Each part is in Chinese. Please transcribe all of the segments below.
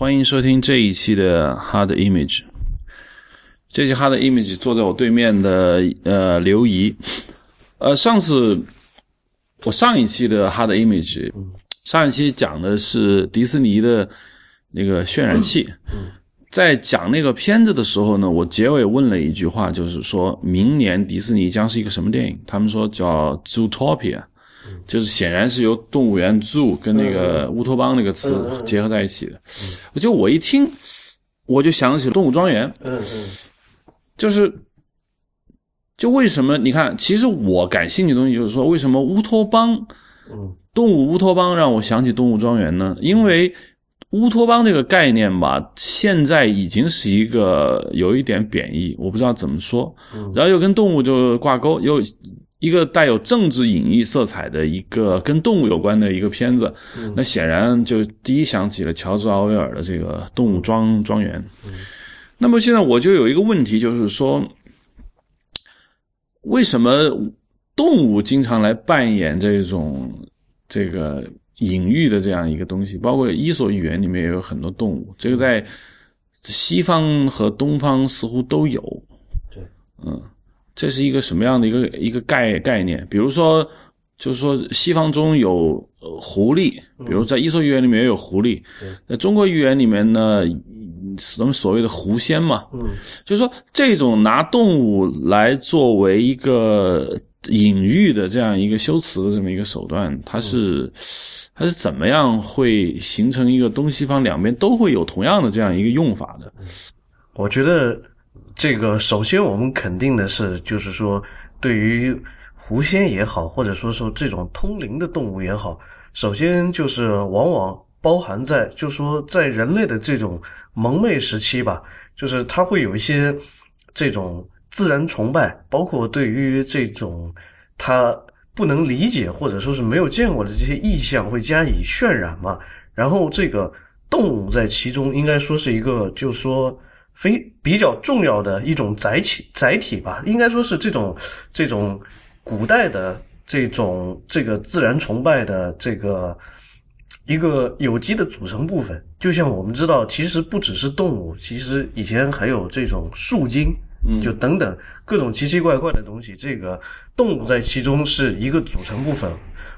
欢迎收听这一期的 Hard Image。这期 Hard Image 坐在我对面的呃刘怡，呃上次我上一期的 Hard Image，上一期讲的是迪士尼的那个渲染器。在讲那个片子的时候呢，我结尾问了一句话，就是说明年迪士尼将是一个什么电影？他们说叫 Zootopia。就是显然是由动物园 zoo 跟那个乌托邦那个词结合在一起的。就我一听，我就想起动物庄园。嗯嗯，就是，就为什么你看，其实我感兴趣的东西就是说，为什么乌托邦，嗯，动物乌托邦让我想起动物庄园呢？因为乌托邦这个概念吧，现在已经是一个有一点贬义，我不知道怎么说。然后又跟动物就挂钩，又。一个带有政治隐喻色彩的一个跟动物有关的一个片子，那显然就第一想起了乔治奥威尔的这个《动物庄庄园》。那么现在我就有一个问题，就是说，为什么动物经常来扮演这种这个隐喻的这样一个东西？包括《伊索寓言》里面也有很多动物，这个在西方和东方似乎都有。对，嗯。这是一个什么样的一个一个概概念？比如说，就是说西方中有狐狸，比如在伊索寓言里面也有狐狸，在中国寓言里面呢，什么所谓的狐仙嘛，嗯，就是说这种拿动物来作为一个隐喻的这样一个修辞的这么一个手段，它是它是怎么样会形成一个东西方两边都会有同样的这样一个用法的？我觉得。这个首先我们肯定的是，就是说，对于狐仙也好，或者说说这种通灵的动物也好，首先就是往往包含在，就是说在人类的这种蒙昧时期吧，就是它会有一些这种自然崇拜，包括对于这种他不能理解或者说是没有见过的这些意象会加以渲染嘛。然后这个动物在其中应该说是一个，就是说。非比较重要的一种载体载体吧，应该说是这种这种古代的这种这个自然崇拜的这个一个有机的组成部分。就像我们知道，其实不只是动物，其实以前还有这种树精，就等等各种奇奇怪怪的东西。这个动物在其中是一个组成部分。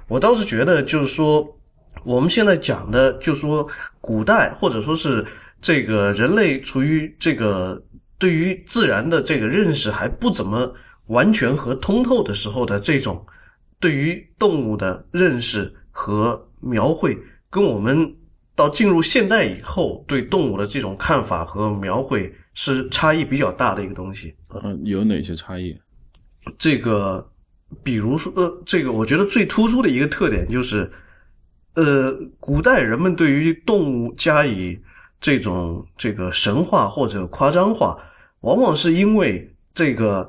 我倒是觉得，就是说我们现在讲的，就说古代或者说是。这个人类处于这个对于自然的这个认识还不怎么完全和通透的时候的这种对于动物的认识和描绘，跟我们到进入现代以后对动物的这种看法和描绘是差异比较大的一个东西。嗯，有哪些差异？这个，比如说，呃，这个我觉得最突出的一个特点就是，呃，古代人们对于动物加以这种这个神话或者夸张化，往往是因为这个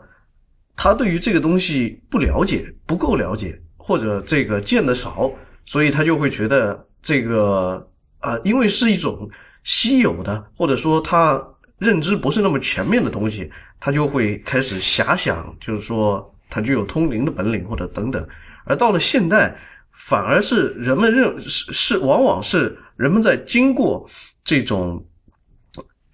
他对于这个东西不了解，不够了解，或者这个见得少，所以他就会觉得这个啊，因为是一种稀有的，或者说他认知不是那么全面的东西，他就会开始遐想，就是说他具有通灵的本领或者等等。而到了现代，反而是人们认是是往往是人们在经过。这种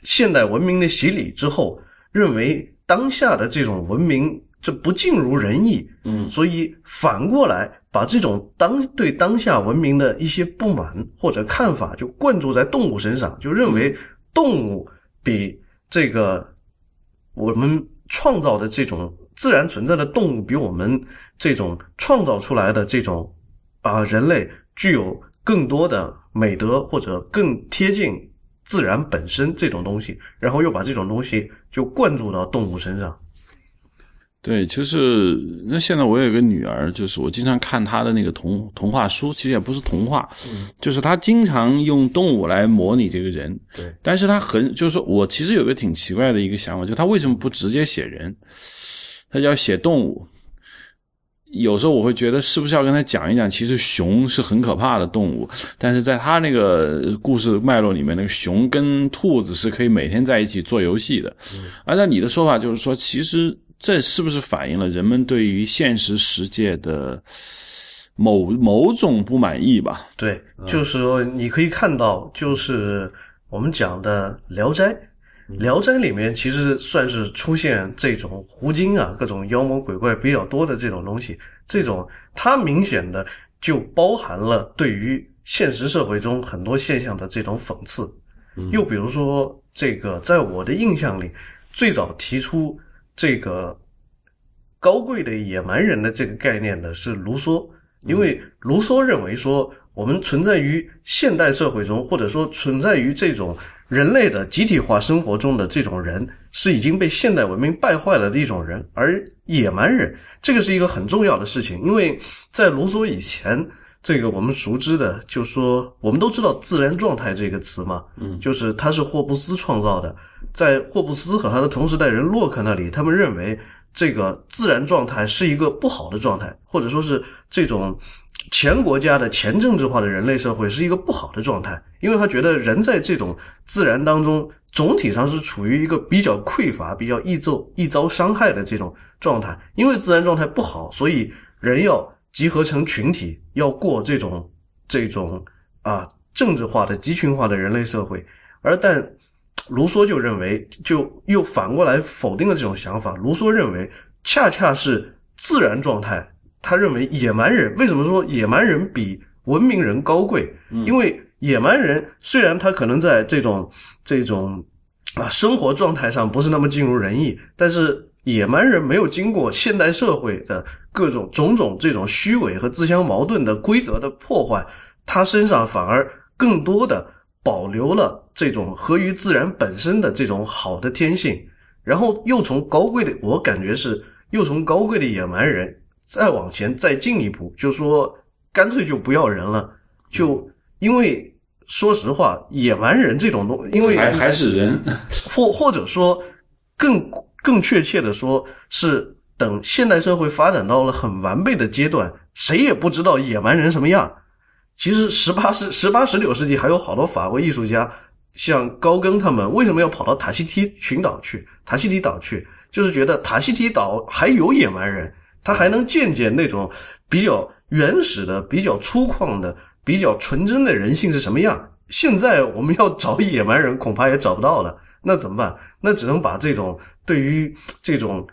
现代文明的洗礼之后，认为当下的这种文明这不尽如人意，嗯，所以反过来把这种当对当下文明的一些不满或者看法，就灌注在动物身上，就认为动物比这个我们创造的这种自然存在的动物，比我们这种创造出来的这种啊人类具有更多的。美德或者更贴近自然本身这种东西，然后又把这种东西就灌注到动物身上。对，就是那现在我有个女儿，就是我经常看她的那个童童话书，其实也不是童话，就是她经常用动物来模拟这个人。对，但是她很就是说我其实有个挺奇怪的一个想法，就她为什么不直接写人，她就要写动物？有时候我会觉得，是不是要跟他讲一讲，其实熊是很可怕的动物，但是在他那个故事脉络里面，那个熊跟兔子是可以每天在一起做游戏的。按照你的说法，就是说，其实这是不是反映了人们对于现实世界的某某种不满意吧？对，就是说你可以看到，就是我们讲的《聊斋》，《聊斋》里面其实算是出现这种狐精啊，各种妖魔鬼怪比较多的这种东西。这种它明显的就包含了对于现实社会中很多现象的这种讽刺。又比如说，这个在我的印象里，最早提出这个高贵的野蛮人的这个概念的是卢梭，因为卢梭认为说。我们存在于现代社会中，或者说存在于这种人类的集体化生活中的这种人，是已经被现代文明败坏了的一种人。而野蛮人，这个是一个很重要的事情，因为在卢梭以前，这个我们熟知的，就说我们都知道“自然状态”这个词嘛，嗯，就是他是霍布斯创造的，在霍布斯和他的同时代人洛克那里，他们认为这个自然状态是一个不好的状态，或者说是这种。前国家的前政治化的人类社会是一个不好的状态，因为他觉得人在这种自然当中总体上是处于一个比较匮乏、比较易遭易遭伤害的这种状态。因为自然状态不好，所以人要集合成群体，要过这种这种啊政治化的集群化的人类社会。而但卢梭就认为，就又反过来否定了这种想法。卢梭认为，恰恰是自然状态。他认为野蛮人为什么说野蛮人比文明人高贵？因为野蛮人虽然他可能在这种这种啊生活状态上不是那么尽如人意，但是野蛮人没有经过现代社会的各种种种这种虚伪和自相矛盾的规则的破坏，他身上反而更多的保留了这种合于自然本身的这种好的天性，然后又从高贵的，我感觉是又从高贵的野蛮人。再往前再进一步，就说干脆就不要人了，就因为说实话，野蛮人这种东，因为还还是人，或或者说更更确切的说，是等现代社会发展到了很完备的阶段，谁也不知道野蛮人什么样。其实十八世十八十九世纪还有好多法国艺术家，像高更他们，为什么要跑到塔希提群岛去？塔希提岛去，就是觉得塔希提岛还有野蛮人。他还能见见那种比较原始的、比较粗犷的、比较纯真的人性是什么样。现在我们要找野蛮人，恐怕也找不到了。那怎么办？那只能把这种对于这种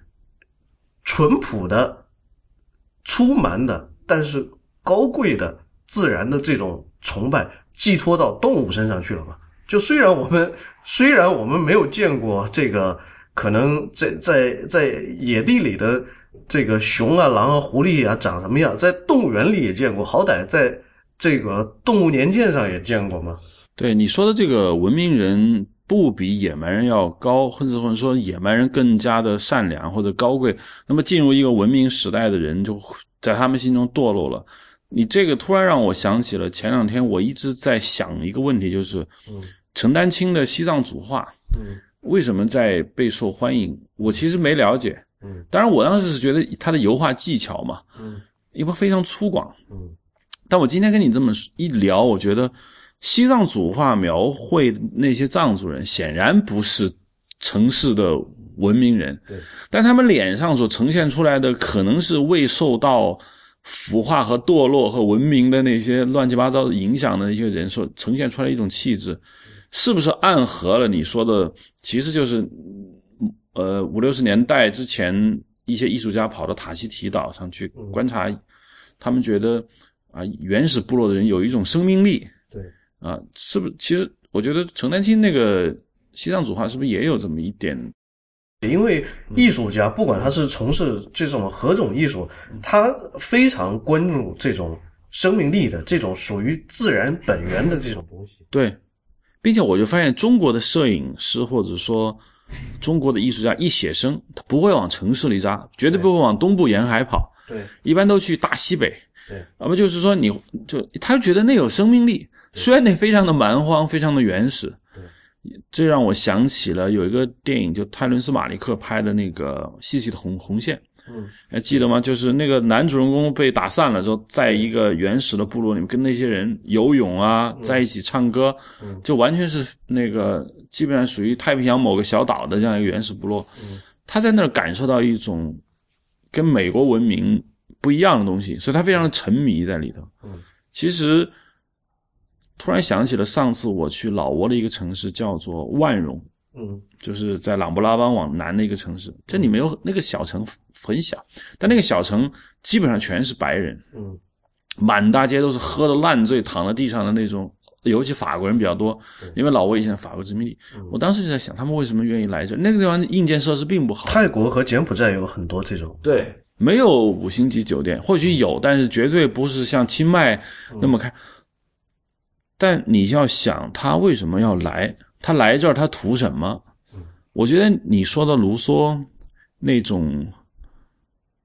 淳朴的、粗蛮的，但是高贵的、自然的这种崇拜，寄托到动物身上去了嘛？就虽然我们 虽然我们没有见过这个，可能在在在野地里的。这个熊啊、狼啊、狐狸啊长什么样，在动物园里也见过，好歹在这个动物年鉴上也见过嘛？对你说的这个文明人不比野蛮人要高，或者或者说野蛮人更加的善良或者高贵，那么进入一个文明时代的人就在他们心中堕落了。你这个突然让我想起了前两天我一直在想一个问题，就是陈丹青的西藏组画，嗯，为什么在备受欢迎？我其实没了解。嗯，当然，我当时是觉得他的油画技巧嘛，嗯，因为非常粗犷，嗯，但我今天跟你这么一聊，我觉得西藏组画描绘那些藏族人显然不是城市的文明人，对，但他们脸上所呈现出来的可能是未受到腐化和堕落和文明的那些乱七八糟的影响的一些人所呈现出来一种气质，是不是暗合了你说的？其实就是。呃，五六十年代之前，一些艺术家跑到塔希提岛上去观察，他们觉得啊，原始部落的人有一种生命力。对，啊，是不是？其实我觉得陈丹青那个西藏组画是不是也有这么一点？因为艺术家不管他是从事这种何种艺术，他非常关注这种生命力的这种属于自然本源的这种东西。对，并且我就发现中国的摄影师或者说。中国的艺术家一写生，他不会往城市里扎，绝对不会往东部沿海跑，对，一般都去大西北，对，那么就是说，你就他觉得那有生命力，虽然那非常的蛮荒，非常的原始，对，这让我想起了有一个电影，就泰伦斯·马利克拍的那个《细细的红红线》。嗯，还记得吗？就是那个男主人公被打散了之后，在一个原始的部落里面，跟那些人游泳啊，在一起唱歌，就完全是那个基本上属于太平洋某个小岛的这样一个原始部落。他在那儿感受到一种跟美国文明不一样的东西，所以他非常的沉迷在里头。嗯，其实突然想起了上次我去老挝的一个城市，叫做万荣，嗯就是在琅勃拉邦往南的一个城市。这里面有那个小城很小，但那个小城基本上全是白人，嗯满大街都是喝的烂醉、躺在地上的那种，尤其法国人比较多，因为老挝以前法国殖民地。我当时就在想，他们为什么愿意来这？那个地方硬件设施并不好，泰国和柬埔寨有很多这种，对，没有五星级酒店，或许有，但是绝对不是像清迈那么开。但你要想，他为什么要来？他来这儿，他图什么？我觉得你说的卢梭那种，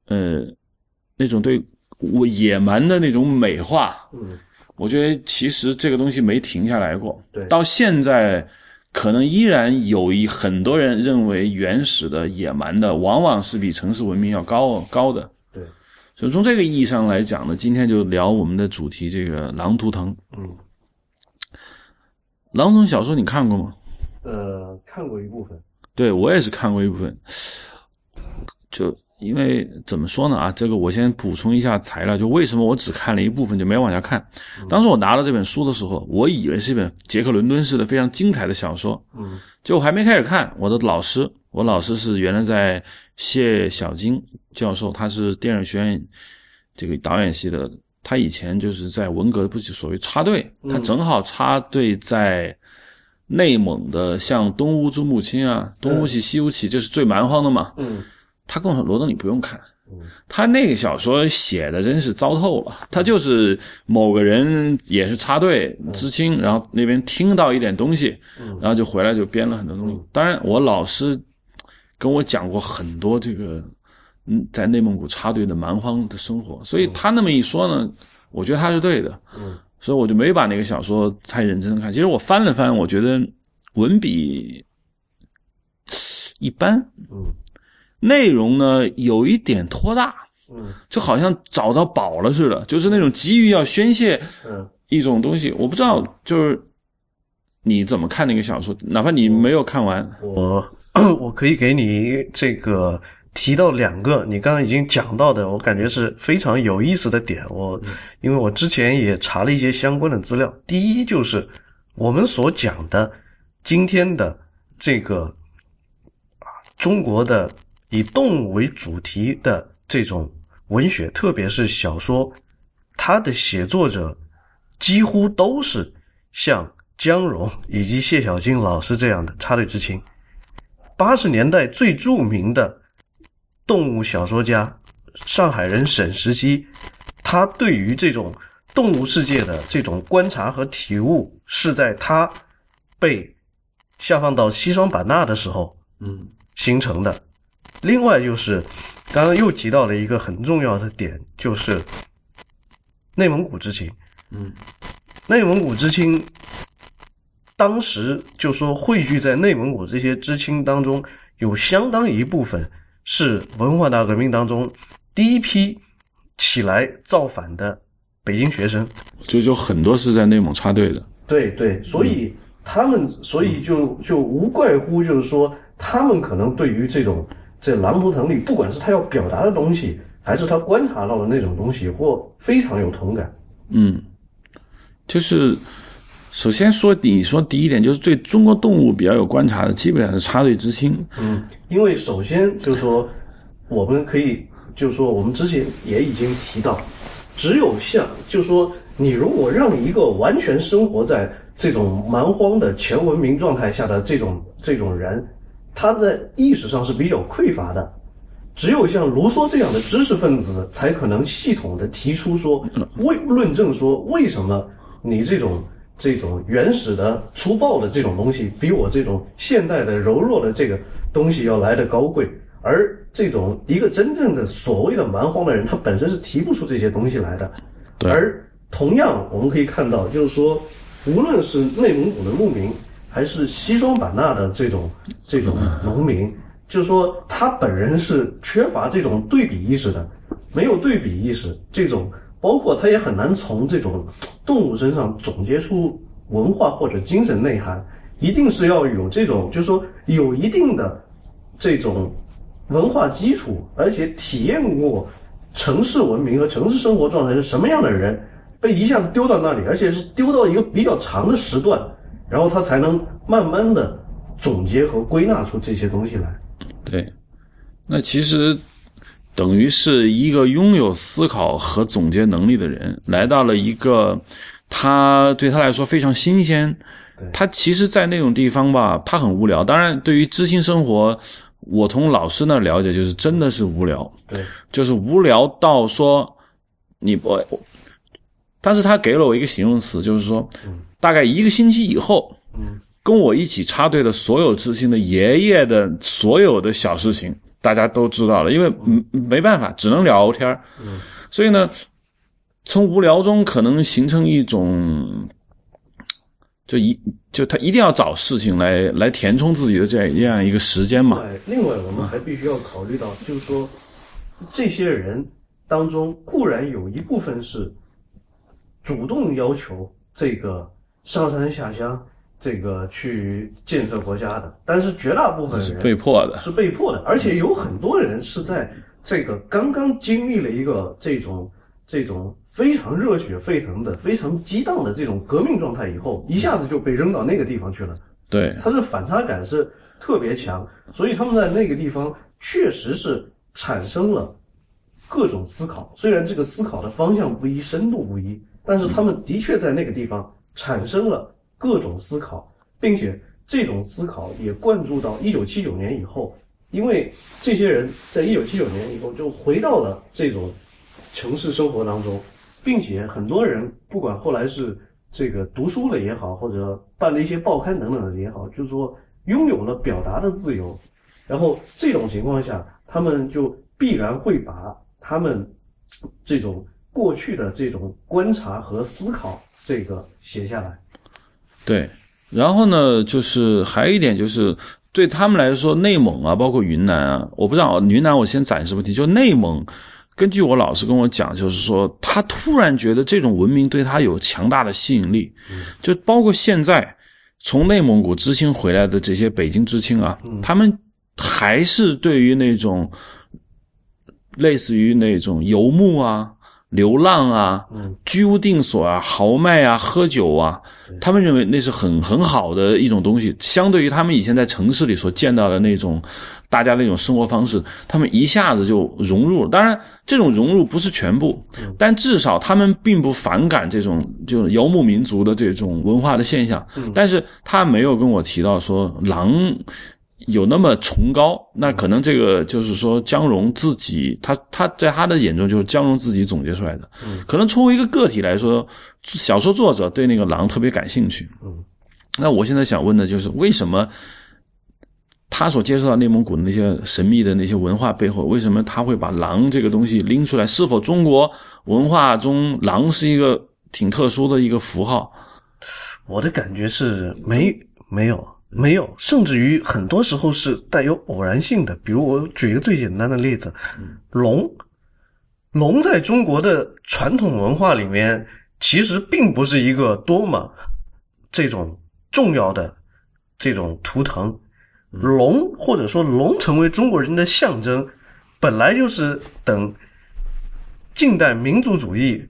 呃，那种对我野蛮的那种美化，嗯我觉得其实这个东西没停下来过。对到现在可能依然有一很多人认为原始的、野蛮的，往往是比城市文明要高高的。对，所以从这个意义上来讲呢，今天就聊我们的主题，这个《狼图腾》。嗯狼图腾小说你看过吗？呃，看过一部分，对我也是看过一部分。就因为怎么说呢啊，这个我先补充一下材料，就为什么我只看了一部分就没往下看。当时我拿到这本书的时候，我以为是一本杰克伦敦式的非常精彩的小说，嗯就我还没开始看，我的老师，我老师是原来在谢小金教授，他是电影学院这个导演系的，他以前就是在文革不是所谓插队，他正好插队在内蒙的像东乌珠穆青啊、东乌起、西乌起，这是最蛮荒的嘛。嗯他跟我说：“罗登，你不用看，他那个小说写的真是糟透了。他就是某个人也是插队知青，然后那边听到一点东西，然后就回来就编了很多东西。当然，我老师跟我讲过很多这个嗯，在内蒙古插队的蛮荒的生活，所以他那么一说呢，我觉得他是对的。嗯。所以我就没把那个小说太认真的看。其实我翻了翻，我觉得文笔一般，嗯内容呢有一点拖大，嗯就好像找到宝了似的，就是那种急于要宣泄嗯一种东西。我不知道，就是你怎么看那个小说，哪怕你没有看完，我 我可以给你这个提到两个你刚刚已经讲到的，我感觉是非常有意思的点。我因为我之前也查了一些相关的资料，第一就是我们所讲的今天的这个啊中国的以动物为主题的这种文学，特别是小说，它的写作者几乎都是像江荣以及谢小金老师这样的插队知青。八十年代最著名的动物小说家，上海人沈石溪，他对于这种动物世界的这种观察和体悟，是在他被下放到西双版纳的时候嗯形成的。另外就是刚刚又提到了一个很重要的点，就是内蒙古知青。嗯内蒙古知青，当时就说汇聚在内蒙古这些知青当中，有相当一部分是文化大革命当中第一批起来造反的北京学生。就就很多是在内蒙插队的，对对，所以他们，所以就就无怪乎就是说，他们可能对于这种这狼图腾里，不管是他要表达的东西，还是他观察到的那种东西，或非常有同感。嗯，就是首先说你说第一点，就是对中国动物比较有观察的，基本上是插队知青，嗯，因为首先就是说，我们可以就是说，我们之前也已经提到，只有像就是说，你如果让一个完全生活在这种蛮荒的前文明状态下的这种这种人，他在意识上是比较匮乏的。只有像卢梭这样的知识分子，才可能系统的提出说，为论证说为什么你这种这种原始的粗暴的这种东西，比我这种现代的柔弱的这个东西要来的高贵。而这种一个真正的所谓的蛮荒的人，他本身是提不出这些东西来的。对而同样，我们可以看到，就是说，无论是内蒙古的牧民，还是西双版纳的这种这种农民，就是说他本人是缺乏这种对比意识的，没有对比意识，这种包括他也很难从这种动物身上总结出文化或者精神内涵，一定是要有这种，就是说有一定的这种文化基础，而且体验过城市文明和城市生活状态是什么样的人，被一下子丢到那里，而且是丢到一个比较长的时段，然后他才能慢慢的总结和归纳出这些东西来。对，那其实等于是一个拥有思考和总结能力的人，来到了一个他对他来说非常新鲜。他其实，在那种地方吧，他很无聊。当然，对于知青生活，我从老师那了解，就是真的是无聊。对，就是无聊到说你不，但是他给了我一个形容词，就是说，大概一个星期以后，嗯，跟我一起插队的所有知青的爷爷的所有的小事情，大家都知道了，因为没办法，只能聊天嗯，所以呢，从无聊中可能形成一种。就一就他一定要找事情来来填充自己的这样这样一个时间嘛。另外，我们还必须要考虑到，就是说，这些人当中固然有一部分是主动要求这个上山下乡，这个去建设国家的，但是绝大部分人是被迫的，是被迫的，而且有很多人是在这个刚刚经历了一个这种这种。非常热血沸腾的、非常激荡的这种革命状态，以后一下子就被扔到那个地方去了。对，他是反差感是特别强，所以他们在那个地方确实是产生了各种思考。虽然这个思考的方向不一、深度不一，但是他们的确在那个地方产生了各种思考，并且这种思考也灌注到一九七九年以后，因为这些人在一九七九年以后就回到了这种城市生活当中。并且很多人不管后来是这个读书了也好，或者办了一些报刊等等的也好，就是说拥有了表达的自由，然后这种情况下，他们就必然会把他们这种过去的这种观察和思考这个写下来。对，然后呢，就是还有一点就是对他们来说，内蒙啊，包括云南啊，我不知道云南，我先暂时不提，就内蒙。根据我老师跟我讲，就是说他突然觉得这种文明对他有强大的吸引力，就包括现在从内蒙古知青回来的这些北京知青啊，他们还是对于那种类似于那种游牧啊。流浪啊，居无定所啊，豪迈啊，喝酒啊，他们认为那是很很好的一种东西。相对于他们以前在城市里所见到的那种大家那种生活方式，他们一下子就融入了。当然，这种融入不是全部，但至少他们并不反感这种就是游牧民族的这种文化的现象。但是他没有跟我提到说狼。有那么崇高，那可能这个就是说姜荣自己，他他在他的眼中就是姜荣自己总结出来的。嗯，可能作为一个个体来说，小说作者对那个狼特别感兴趣。嗯，那我现在想问的就是，为什么他所接触到内蒙古的那些神秘的那些文化背后，为什么他会把狼这个东西拎出来？是否中国文化中狼是一个挺特殊的一个符号？我的感觉是没没有。没有，甚至于很多时候是带有偶然性的。比如我举一个最简单的例子，龙，龙在中国的传统文化里面，其实并不是一个多么这种重要的这种图腾。龙或者说龙成为中国人的象征，本来就是等近代民族主义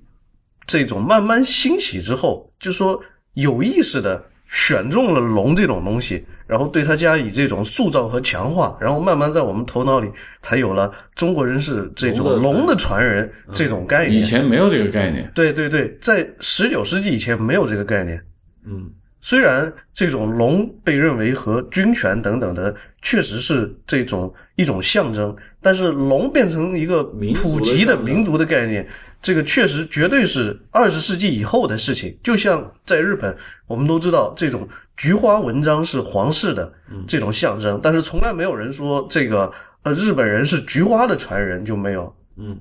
这种慢慢兴起之后，就说有意识的。选中了龙这种东西，然后对它加以这种塑造和强化，然后慢慢在我们头脑里才有了中国人是这种龙的传人这种概念。以前没有这个概念。对对对，在十九世纪以前没有这个概念。嗯，虽然这种龙被认为和军权等等的确实是这种一种象征，但是龙变成一个普及的民族的概念。这个确实绝对是二十世纪以后的事情。就像在日本，我们都知道这种菊花纹章是皇室的这种象征，但是从来没有人说这个呃日本人是菊花的传人就没有。嗯，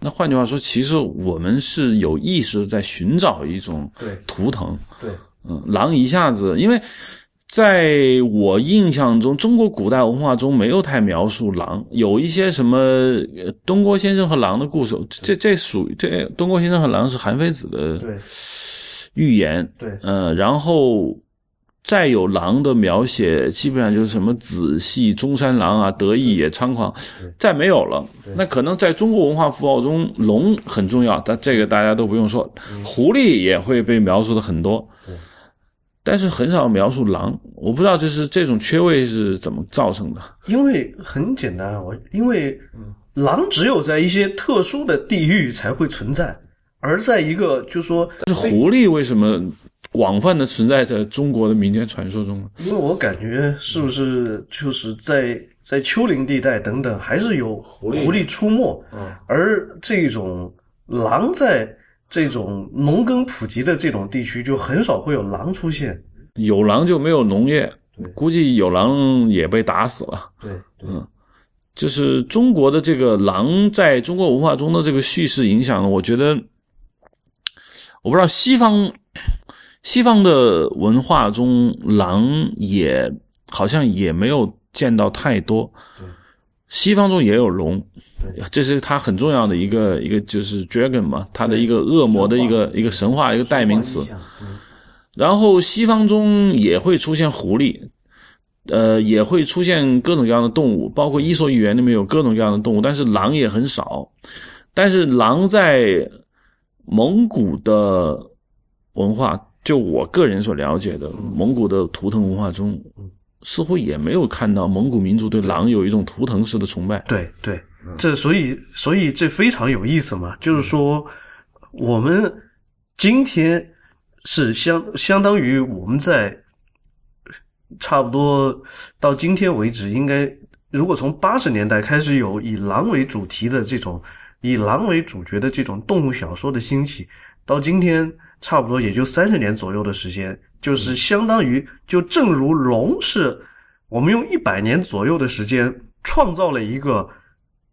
那换句话说，其实我们是有意识在寻找一种图腾。对，嗯，狼一下子因为。在我印象中，中国古代文化中没有太描述狼，有一些什么东郭先生和狼的故事，这这属于这东郭先生和狼是韩非子的对寓言，对，呃，然后再有狼的描写，基本上就是什么子细、中山狼啊、得意也猖狂，再没有了。那可能在中国文化符号中，龙很重要，但这个大家都不用说。狐狸也会被描述的很多，但是很少描述狼。我不知道这是这种缺位是怎么造成的。因为很简单，我因为狼只有在一些特殊的地域才会存在，而在一个就说，但是狐狸为什么？广泛的存在在中国的民间传说中呢，因为我感觉是不是就是在在丘陵地带等等，还是有狐狸出没。嗯，而这种狼在这种农耕普及的这种地区，就很少会有狼出现。有狼就没有农业，估计有狼也被打死了。对，嗯，就是中国的这个狼在中国文化中的这个叙事影响，我觉得我不知道西方。西方的文化中，狼也好像也没有见到太多。西方中也有龙，这是它很重要的一个一个就是 dragon 嘛，它的一个恶魔的一个一个神话一个代名词。然后西方中也会出现狐狸，呃，也会出现各种各样的动物，包括《伊索寓言》里面有各种各样的动物，但是狼也很少。但是狼在蒙古的文化。就我个人所了解的蒙古的图腾文化中，似乎也没有看到蒙古民族对狼有一种图腾式的崇拜。对对，这所以所以这非常有意思嘛，就是说我们今天是相相当于我们在差不多到今天为止，应该如果从八十年代开始有以狼为主题的这种以狼为主角的这种动物小说的兴起，到今天。差不多也就三十年左右的时间，就是相当于就正如龙是，我们用一百年左右的时间创造了一个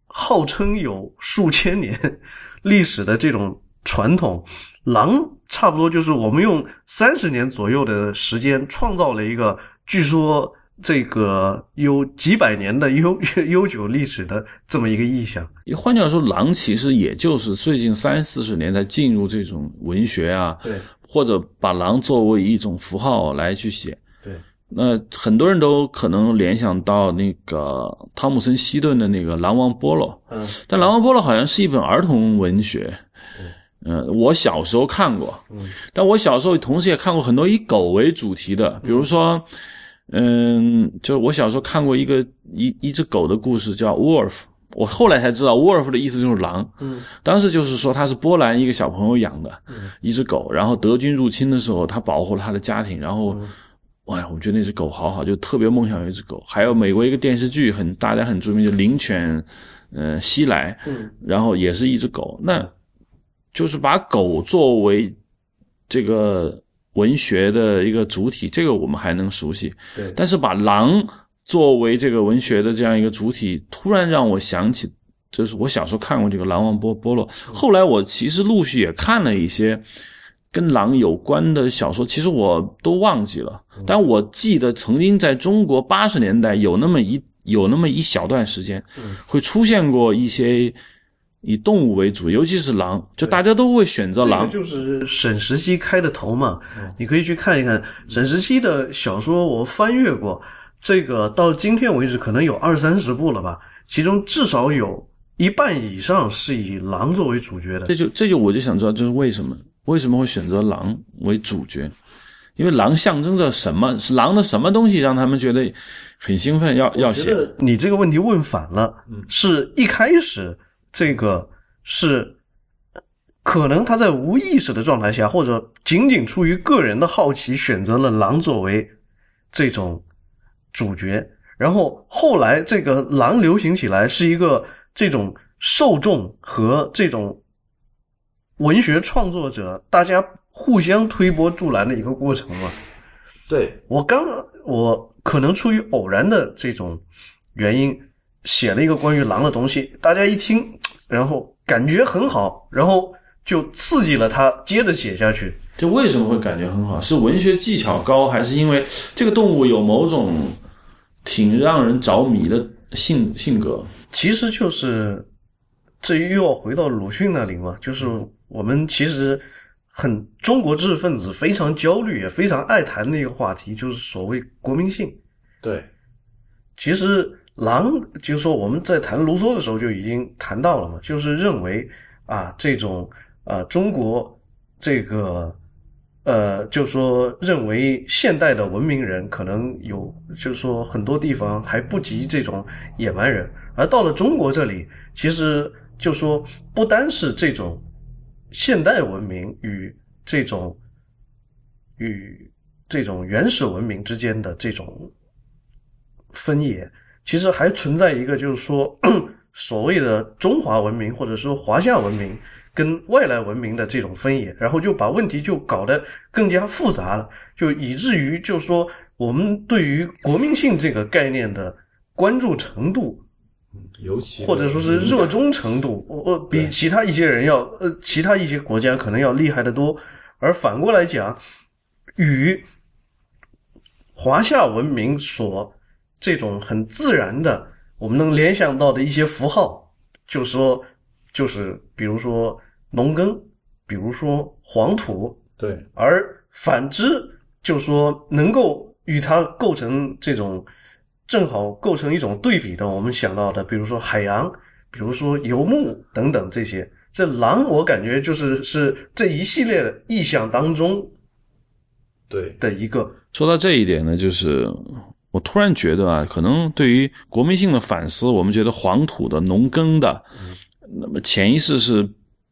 号称有数千年 历史的这种传统，狼差不多就是我们用三十年左右的时间创造了一个据说。这个有几百年的悠 悠久历史的这么一个意象，换句话说，狼其实也就是最近三四十年才进入这种文学啊，对，或者把狼作为一种符号来去写，对。那很多人都可能联想到那个汤姆森希顿的那个《狼王波罗》，嗯，但《狼王波罗》好像是一本儿童文学，嗯，我小时候看过，嗯，但我小时候同时也看过很多以狗为主题的，比如说。嗯，就我小时候看过一个一一只狗的故事，叫 Wolf。我后来才知道，Wolf 的意思就是狼。嗯，当时就是说他是波兰一个小朋友养的，一只狗。然后德军入侵的时候，他保护了他的家庭。然后，哇，我觉得那只狗好好，就特别梦想有一只狗。还有美国一个电视剧很大家很著名，就灵犬，嗯，西来。嗯，然后也是一只狗，那就是把狗作为这个。文学的一个主体，这个我们还能熟悉。对，但是把狼作为这个文学的这样一个主体，突然让我想起，就是我小时候看过这个《狼王波波洛》。后来我其实陆续也看了一些跟狼有关的小说，其实我都忘记了。但我记得曾经在中国八十年代有那么一有那么一小段时间，会出现过一些。以动物为主，尤其是狼，就大家都会选择狼。这就是沈石溪开的头嘛，你可以去看一看沈石溪的小说，我翻阅过，这个到今天为止可能有二三十部了吧，其中至少有一半以上是以狼作为主角的。这就这就我就想知道，就是为什么为什么会选择狼为主角？因为狼象征着什么？是狼的什么东西让他们觉得很兴奋？要要写？你这个问题问反了，是一开始。这个是可能他在无意识的状态下，或者仅仅出于个人的好奇，选择了狼作为这种主角。然后后来这个狼流行起来，是一个这种受众和这种文学创作者大家互相推波助澜的一个过程嘛。对我刚我可能出于偶然的这种原因。写了一个关于狼的东西，大家一听，然后感觉很好，然后就刺激了他接着写下去。就为什么会感觉很好？是文学技巧高，还是因为这个动物有某种挺让人着迷的性性格？其实就是这又要回到鲁迅那里嘛，就是我们其实很中国知识分子非常焦虑也非常爱谈的一个话题，就是所谓国民性。对，其实狼就是说我们在谈卢梭的时候就已经谈到了嘛，就是认为啊这种啊中国这个呃，就说认为现代的文明人可能有，就是说很多地方还不及这种野蛮人，而到了中国这里，其实就说不单是这种现代文明与这种与这种原始文明之间的这种分野，其实还存在一个，就是说 所谓的中华文明或者说华夏文明跟外来文明的这种分野，然后就把问题就搞得更加复杂了，就以至于就是说我们对于国民性这个概念的关注程度。尤其或者说是热衷程度，我我比其他一些人要呃，其他一些国家可能要厉害得多。而反过来讲，与华夏文明所这种很自然的，我们能联想到的一些符号，就说就是比如说农耕，比如说黄土，对，而反之，就说能够与它构成这种。正好构成一种对比的，我们想到的，比如说海洋，比如说游牧等等这些。这狼，我感觉就是是这一系列意象当中，对的一个。说到这一点呢，就是我突然觉得啊，可能对于国民性的反思，我们觉得黄土的、农耕的，那么潜意识是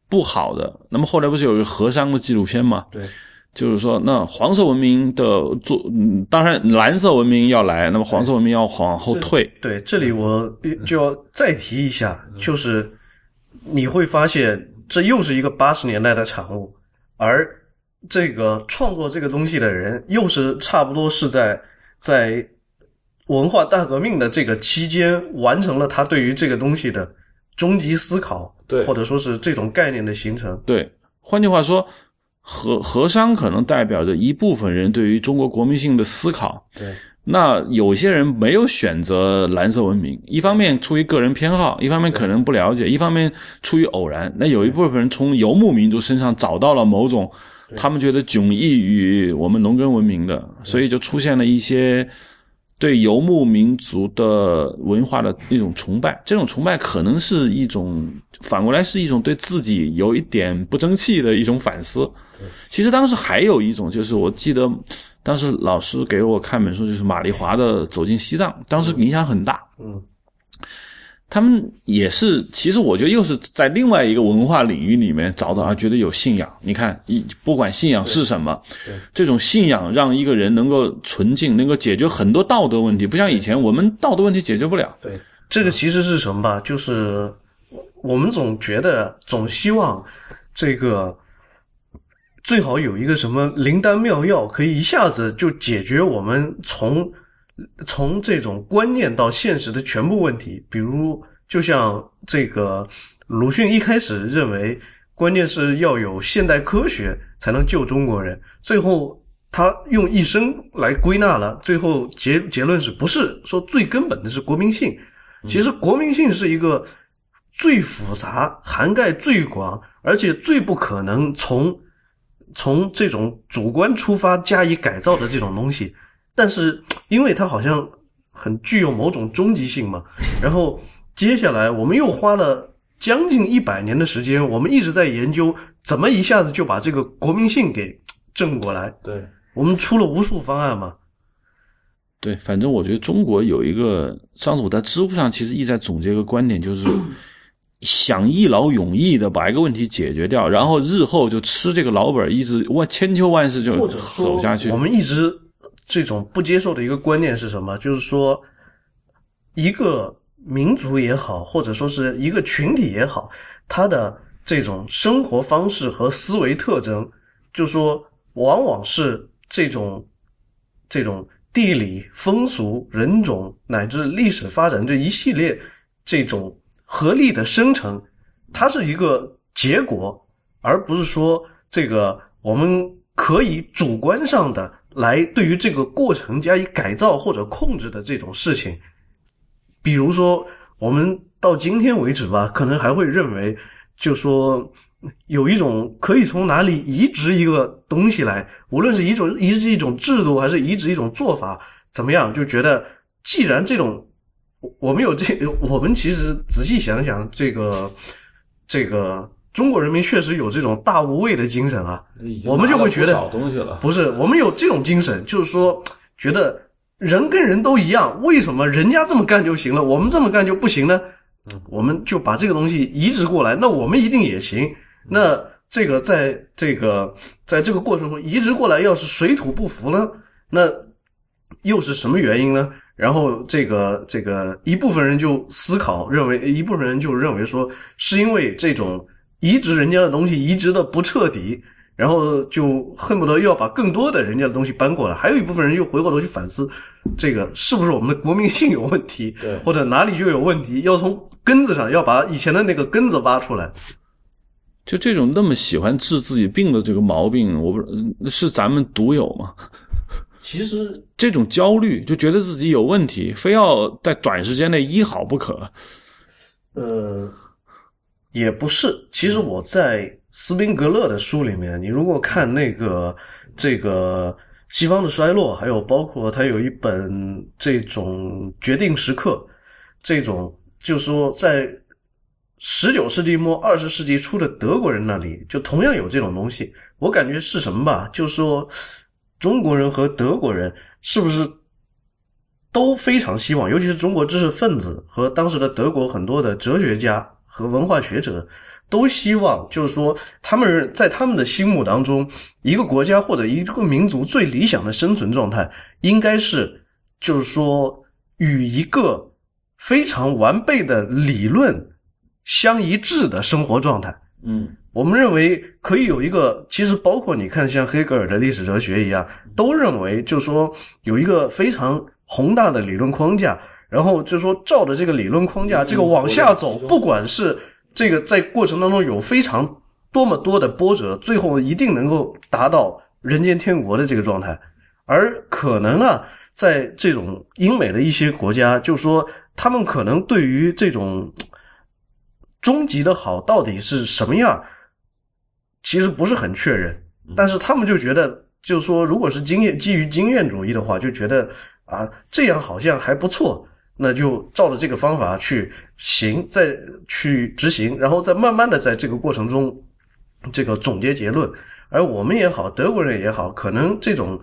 不好的。那么后来不是有一个和商的纪录片吗？对。就是说，那黄色文明的做，当然蓝色文明要来，那么黄色文明要往后退。对，这里我就要再提一下，就是你会发现，这又是一个八十年代的产物，而这个创作这个东西的人，又是差不多是在在文化大革命的这个期间，完成了他对于这个东西的终极思考，对，或者说是这种概念的形成。对，换句话说。和和商可能代表着一部分人对于中国国民性的思考。对，那有些人没有选择蓝色文明，一方面出于个人偏好，一方面可能不了解，一方面出于偶然。那有一部分人从游牧民族身上找到了某种他们觉得迥异于我们农耕文明的，所以就出现了一些。对游牧民族的文化的一种崇拜，这种崇拜可能是一种反过来是一种对自己有一点不争气的一种反思。其实当时还有一种，就是我记得当时老师给我看本书，就是马丽华的《走进西藏》，当时影响很大。嗯。他们也是，其实我觉得又是在另外一个文化领域里面找到啊，觉得有信仰。你看，一不管信仰是什么，这种信仰让一个人能够纯净，能够解决很多道德问题，不像以前我们道德问题解决不了。对，这个其实是什么吧？就是我们总觉得，总希望这个最好有一个什么灵丹妙药，可以一下子就解决我们从。从这种观念到现实的全部问题，比如就像这个鲁迅一开始认为，关键是要有现代科学才能救中国人，最后他用一生来归纳了，最后结结论是不是说最根本的是国民性？其实国民性是一个最复杂、涵盖最广，而且最不可能从从这种主观出发加以改造的这种东西。但是，因为它好像很具有某种终极性嘛，然后接下来我们又花了将近一百年的时间，我们一直在研究怎么一下子就把这个国民性给正过来。对，我们出了无数方案嘛。对，反正我觉得中国有一个，上次我在知乎上其实一直在总结一个观点，就是想一劳永逸的把一个问题解决掉，然后日后就吃这个老本，一直万千秋万世就走下去。我们一直。这种不接受的一个观念是什么？就是说，一个民族也好，或者说是一个群体也好，他的这种生活方式和思维特征，就说往往是这种这种地理风俗、人种乃至历史发展这一系列这种合力的生成，它是一个结果，而不是说这个我们可以主观上的。来对于这个过程加以改造或者控制的这种事情，比如说我们到今天为止吧，可能还会认为，就说有一种可以从哪里移植一个东西来，无论是一种移植一种制度，还是移植一种做法，怎么样？就觉得既然这种，我们有这，我们其实仔细想想，这个这个中国人民确实有这种大无畏的精神啊，我们就会觉得。不是，我们有这种精神，就是说觉得人跟人都一样，为什么人家这么干就行了，我们这么干就不行呢？我们就把这个东西移植过来，那我们一定也行。那这个在这个在这个过程中移植过来，要是水土不服呢？那又是什么原因呢？然后这个这个一部分人就思考，认为一部分人就认为说，是因为这种移植人家的东西移植的不彻底，然后就恨不得又要把更多的人家的东西搬过来。还有一部分人又回过头去反思，这个是不是我们的国民性有问题，对或者哪里就有问题，要从根子上要把以前的那个根子挖出来。就这种那么喜欢治自己病的这个毛病，我不是是咱们独有吗？其实 这种焦虑，就觉得自己有问题，非要在短时间内医好不可。呃，也不是。其实我在斯宾格勒的书里面，你如果看那个这个西方的衰落，还有包括他有一本这种决定时刻，这种就是说在十九世纪末二十世纪初的德国人那里，就同样有这种东西。我感觉是什么吧？就是说中国人和德国人是不是？都非常希望，尤其是中国知识分子和当时的德国很多的哲学家和文化学者，都希望，就是说，他们在他们的心目当中，一个国家或者一个民族最理想的生存状态，应该是，就是说，与一个非常完备的理论相一致的生活状态。嗯，我们认为可以有一个，其实包括你看，像黑格尔的历史哲学一样，都认为就是说有一个非常宏大的理论框架，然后就是说照着这个理论框架，这个往下走，不管是这个在过程当中有非常多么多的波折，最后一定能够达到人间天国的这个状态。而可能啊，在这种英美的一些国家，就是说他们可能对于这种。终极的好到底是什么样？其实不是很确认，但是他们就觉得，就是说，如果是经验基于经验主义的话，就觉得啊，这样好像还不错，那就照着这个方法去行，再去执行，然后再慢慢的在这个过程中，这个总结结论。而我们也好，德国人也好，可能这种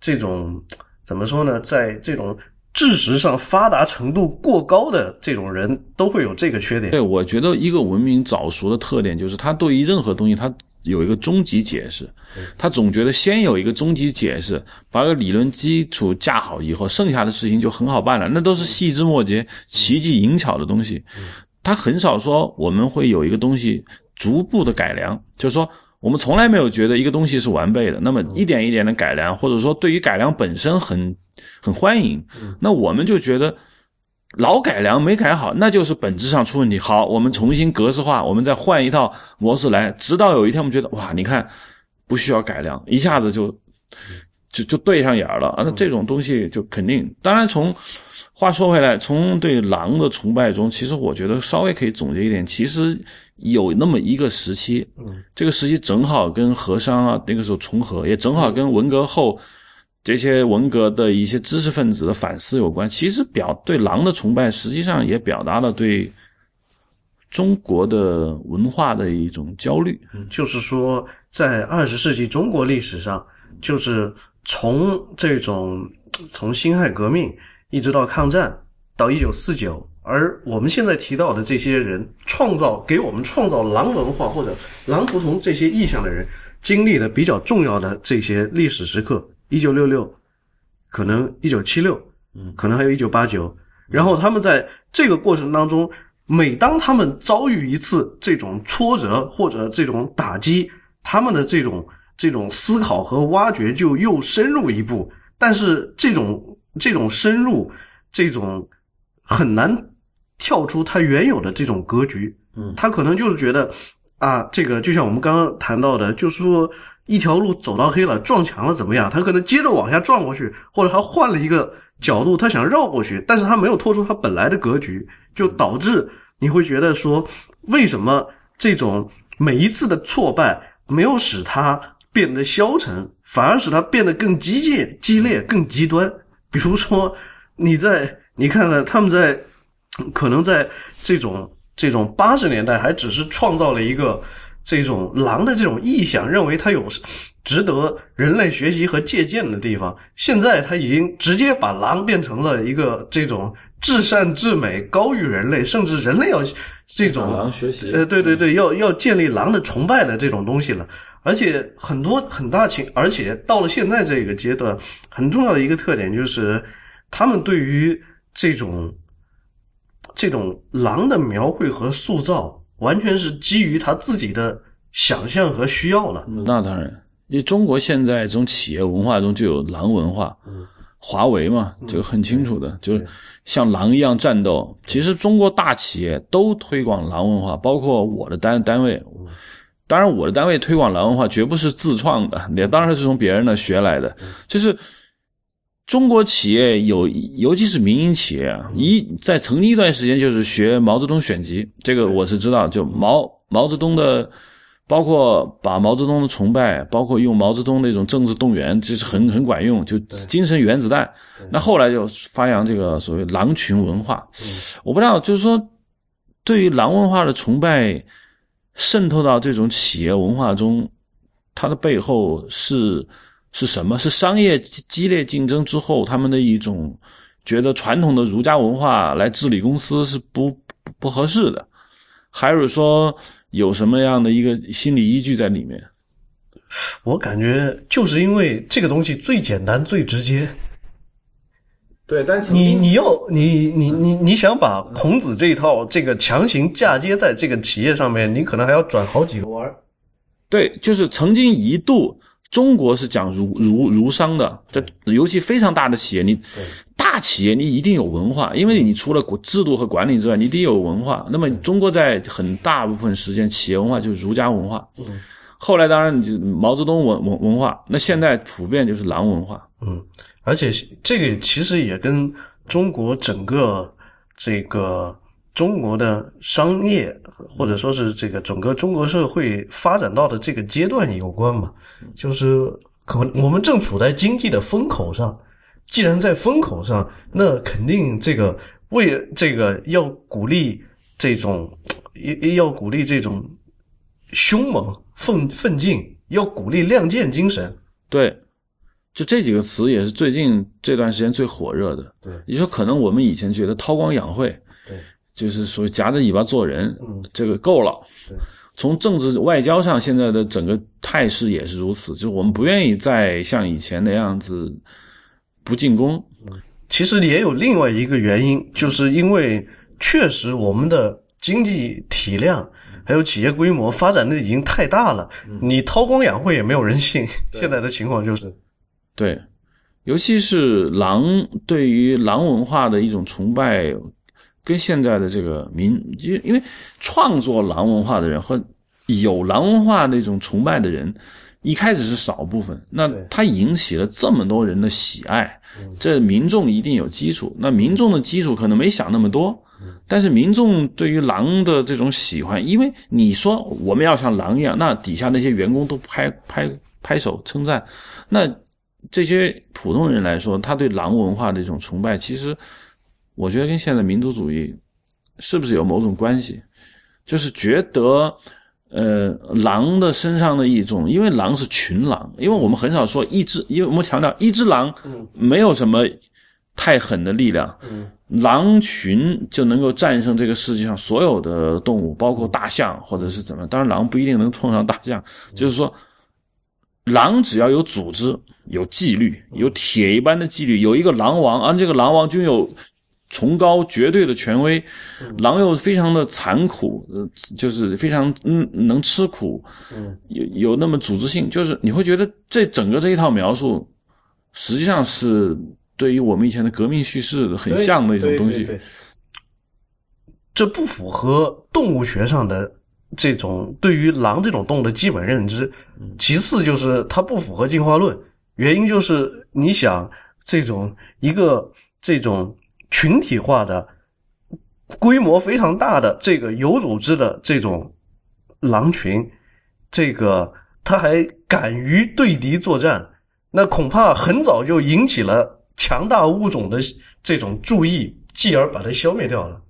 这种怎么说呢，在这种。知识上发达程度过高的这种人都会有这个缺点。对，我觉得一个文明早熟的特点就是，他对于任何东西，他有一个终极解释。他总觉得先有一个终极解释，把个理论基础架好以后，剩下的事情就很好办了。那都是细枝末节、奇技淫巧的东西。他很少说我们会有一个东西逐步的改良，就是说。我们从来没有觉得一个东西是完备的，那么一点一点的改良，或者说对于改良本身很很欢迎，那我们就觉得老改良没改好，那就是本质上出问题。好，我们重新格式化，我们再换一套模式来，直到有一天我们觉得哇，你看不需要改良，一下子就就就对上眼了啊！那这种东西就肯定，当然从。话说回来，从对狼的崇拜中，其实我觉得稍微可以总结一点，其实有那么一个时期，这个时期正好跟和商啊那个时候重合，也正好跟文革后这些文革的一些知识分子的反思有关。其实表对狼的崇拜，实际上也表达了对中国的文化的一种焦虑。嗯就是说，在二十世纪中国历史上，就是从这种从辛亥革命。一直到抗战，到一九四九，而我们现在提到的这些人，创造给我们创造狼文化或者狼图腾这些意象的人，经历了比较重要的这些历史时刻，一九六六，可能一九七六，嗯，可能还有一九八九，然后他们在这个过程当中，每当他们遭遇一次这种挫折或者这种打击，他们的这种这种思考和挖掘就又深入一步，但是这种。这种深入，这种很难跳出他原有的这种格局。嗯，他可能就是觉得啊，这个就像我们刚刚谈到的，就是说一条路走到黑了，撞墙了怎么样？他可能接着往下撞过去，或者他换了一个角度，他想绕过去，但是他没有拖出他本来的格局，就导致你会觉得说，为什么这种每一次的挫败没有使他变得消沉，反而使他变得更激进、激烈、更极端。比如说，你在你看看他们在可能在这种这种八十年代还只是创造了一个这种狼的这种臆想，认为它有值得人类学习和借鉴的地方。现在他已经直接把狼变成了一个这种至善至美、高于人类，甚至人类要这种狼学习呃，对对对，要要建立狼的崇拜的这种东西了。而且很多很大情，而且到了现在这个阶段，很重要的一个特点就是，他们对于这种这种狼的描绘和塑造，完全是基于他自己的想象和需要了。那当然，因为中国现在这种企业文化中就有狼文化，华为嘛，就很清楚的，就是像狼一样战斗。其实中国大企业都推广狼文化，包括我的单单位。当然，我的单位推广狼文化绝不是自创的，也当然是从别人那学来的。就是中国企业有，尤其是民营企业啊，一在曾经一段时间就是学毛泽东选集，这个我是知道。就毛毛泽东的，包括把毛泽东的崇拜，包括用毛泽东那种政治动员，这是很很管用，就精神原子弹。那后来就发扬这个所谓狼群文化。我不知道，就是说对于狼文化的崇拜。渗透到这种企业文化中，它的背后是是什么？是商业激烈竞争之后，他们的一种觉得传统的儒家文化来治理公司是不不合适的，还是说有什么样的一个心理依据在里面？我感觉就是因为这个东西最简单、最直接。对，但你你要你你你你想把孔子这一套这个强行嫁接在这个企业上面，你可能还要转好几个弯。对，就是曾经一度中国是讲儒儒儒商的，这尤其非常大的企业，你大企业你一定有文化，因为你除了制度和管理之外，你得有文化。那么中国在很大部分时间，企业文化就是儒家文化。嗯，后来当然你就毛泽东文文文化，那现在普遍就是狼文化。嗯。而且这个其实也跟中国整个这个中国的商业，或者说是这个整个中国社会发展到的这个阶段有关嘛。就是可我们正处在经济的风口上，既然在风口上，那肯定这个为这个要鼓励这种 要鼓励这种凶猛奋奋进，要鼓励亮剑精神。对。就这几个词也是最近这段时间最火热的。对，你说可能我们以前觉得韬光养晦，对，就是属于夹着尾巴做人，嗯，这个够了。对，从政治外交上，现在的整个态势也是如此，就是我们不愿意再像以前那样子不进攻。嗯，其实也有另外一个原因，就是因为确实我们的经济体量还有企业规模发展的已经太大了，你韬光养晦也没有人信。现在的情况就是。对，尤其是狼对于狼文化的一种崇拜，跟现在的这个民，因因为创作狼文化的人和有狼文化那种崇拜的人，一开始是少部分，那他引起了这么多人的喜爱，这民众一定有基础。那民众的基础可能没想那么多，但是民众对于狼的这种喜欢，因为你说我们要像狼一样，那底下那些员工都拍拍拍手称赞，那。这些普通人来说，他对狼文化的一种崇拜，其实我觉得跟现在民族主义是不是有某种关系？就是觉得，呃，狼的身上的一种，因为狼是群狼，因为我们很少说一只，因为我们强调一只狼没有什么太狠的力量，狼群就能够战胜这个世界上所有的动物，包括大象或者是怎么，当然狼不一定能碰上大象，就是说。狼只要有组织、有纪律、有铁一般的纪律，有一个狼王，而这个狼王具有崇高绝对的权威，狼又非常的残酷，呃，就是非常嗯能吃苦，嗯，有有那么组织性，就是你会觉得这整个这一套描述，实际上是对于我们以前的革命叙事很像的一种东西。这不符合动物学上的。这种对于狼这种动物的基本认知，其次就是它不符合进化论。原因就是你想，这种一个这种群体化的、规模非常大的这个有组织的这种狼群，这个他还敢于对敌作战，那恐怕很早就引起了强大物种的这种注意，继而把它消灭掉了。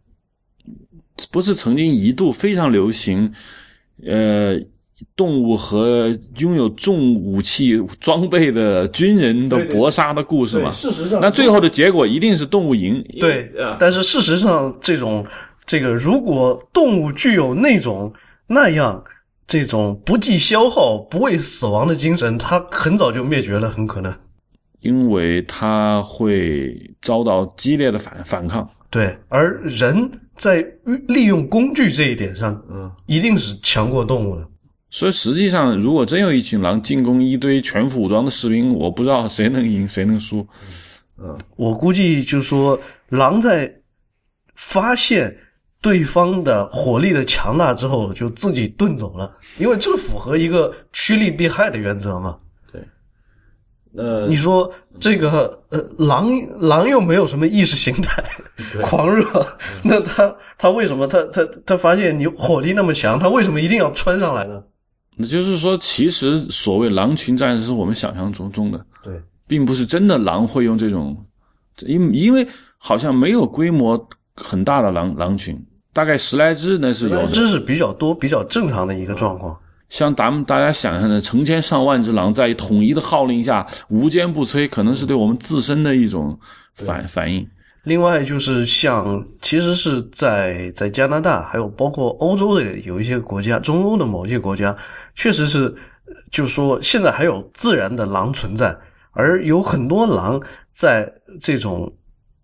不是曾经一度非常流行，呃，动物和拥有重武器装备的军人的搏杀的故事嘛？事实上，那最后的结果一定是动物赢。对，但是事实上，这种这个如果动物具有那种那样这种不计消耗、不畏死亡的精神，它很早就灭绝了，很可能，因为它会遭到激烈的反反抗。对，而人在利用工具这一点上，嗯，一定是强过动物的。所以实际上，如果真有一群狼进攻一堆全副武装的士兵，我不知道谁能赢，谁能输。嗯，我估计就是说，狼在发现对方的火力的强大之后，就自己遁走了，因为这符合一个趋利避害的原则嘛。呃，你说这个呃，狼狼又没有什么意识形态，狂热，那他他为什么他他他发现你火力那么强，他为什么一定要穿上来呢？那就是说，其实所谓狼群战士是我们想象中中的，对，并不是真的狼会用这种，因因为好像没有规模很大的狼狼群，大概十来只那是有，这是比较多、比较正常的一个状况。像咱们大家想象的成千上万只狼在统一的号令下无坚不摧，可能是对我们自身的一种反反应。另外就是像，其实是在在加拿大，还有包括欧洲的有一些国家，中欧的某些国家，确实是，就是说现在还有自然的狼存在，而有很多狼在这种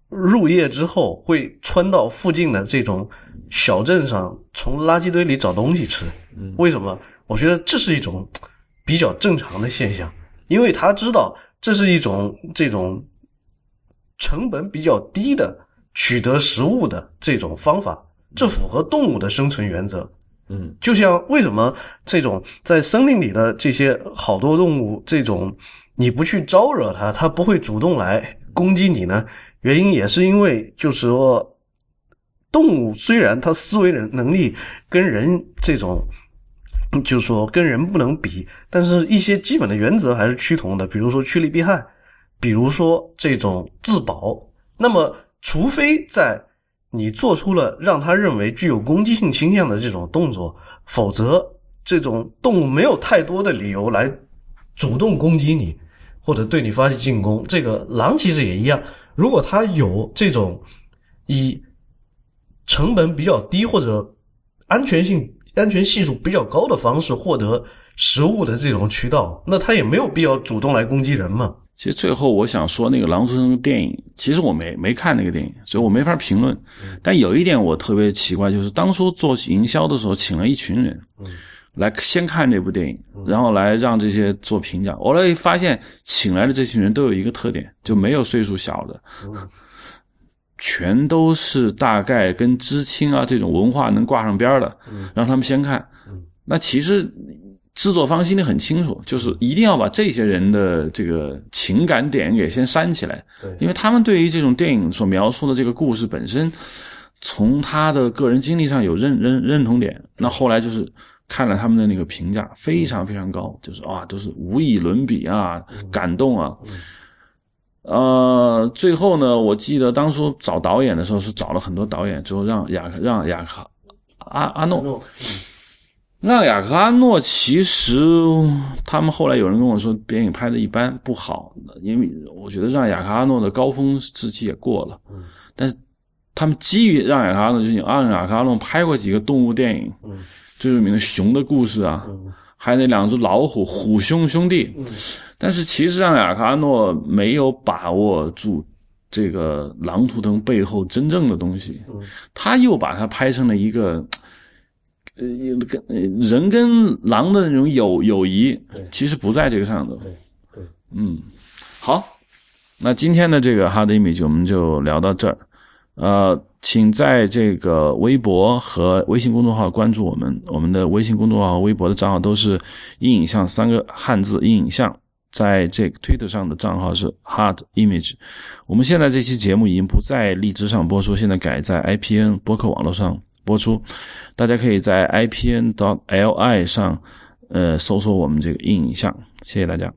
入夜之后会窜到附近的这种小镇上，从垃圾堆里找东西吃。为什么？我觉得这是一种比较正常的现象，因为他知道这是一种这种成本比较低的取得食物的这种方法，这符合动物的生存原则。嗯，就像为什么这种在森林里的这些好多动物，这种你不去招惹它，它不会主动来攻击你呢？原因也是因为，就是说，动物虽然它思维能能力跟人这种。就是说，跟人不能比，但是一些基本的原则还是趋同的。比如说趋利避害，比如说这种自保。那么，除非在你做出了让他认为具有攻击性倾向的这种动作，否则这种动物没有太多的理由来主动攻击你，或者对你发起进攻。这个狼其实也一样，如果它有这种以成本比较低或者安全性。安全系数比较高的方式获得食物的这种渠道，那他也没有必要主动来攻击人嘛。其实最后我想说，那个《狼图腾》电影，其实我没没看那个电影，所以我没法评论。但有一点我特别奇怪，就是当初做营销的时候，请了一群人来先看这部电影，然后来让这些做评价。后来发现，请来的这群人都有一个特点，就没有岁数小的。全都是大概跟知青啊这种文化能挂上边的，让他们先看。那其实制作方心里很清楚，就是一定要把这些人的这个情感点给先煽起来，因为他们对于这种电影所描述的这个故事本身，从他的个人经历上有认认认同点。那后来就是看了他们的那个评价，非常非常高，就是啊，都是无以伦比啊，感动啊。呃，最后呢，我记得当初找导演的时候是找了很多导演，之后让雅克让雅克阿阿诺，让雅克阿诺。其实他们后来有人跟我说，电影拍的一般不好，因为我觉得让雅克阿诺的高峰时期也过了。但是他们基于让雅克阿诺，就让雅克阿诺拍过几个动物电影，最著名的《熊的故事》啊，还有那两只老虎虎兄兄弟。但是其实让雅克阿诺没有把握住这个狼图腾背后真正的东西，他又把它拍成了一个，呃，跟人跟狼的那种友友谊，其实不在这个上头。对对，嗯，好，那今天的这个 Hard Image 我们就聊到这儿。呃，请在这个微博和微信公众号关注我们，我们的微信公众号和微博的账号都是“阴影像”三个汉字“阴影像”。在这个推特上的账号是 Hard Image。我们现在这期节目已经不在荔枝上播出，现在改在 IPN 播客网络上播出。大家可以在 IPN dot li 上呃搜索我们这个印象，谢谢大家。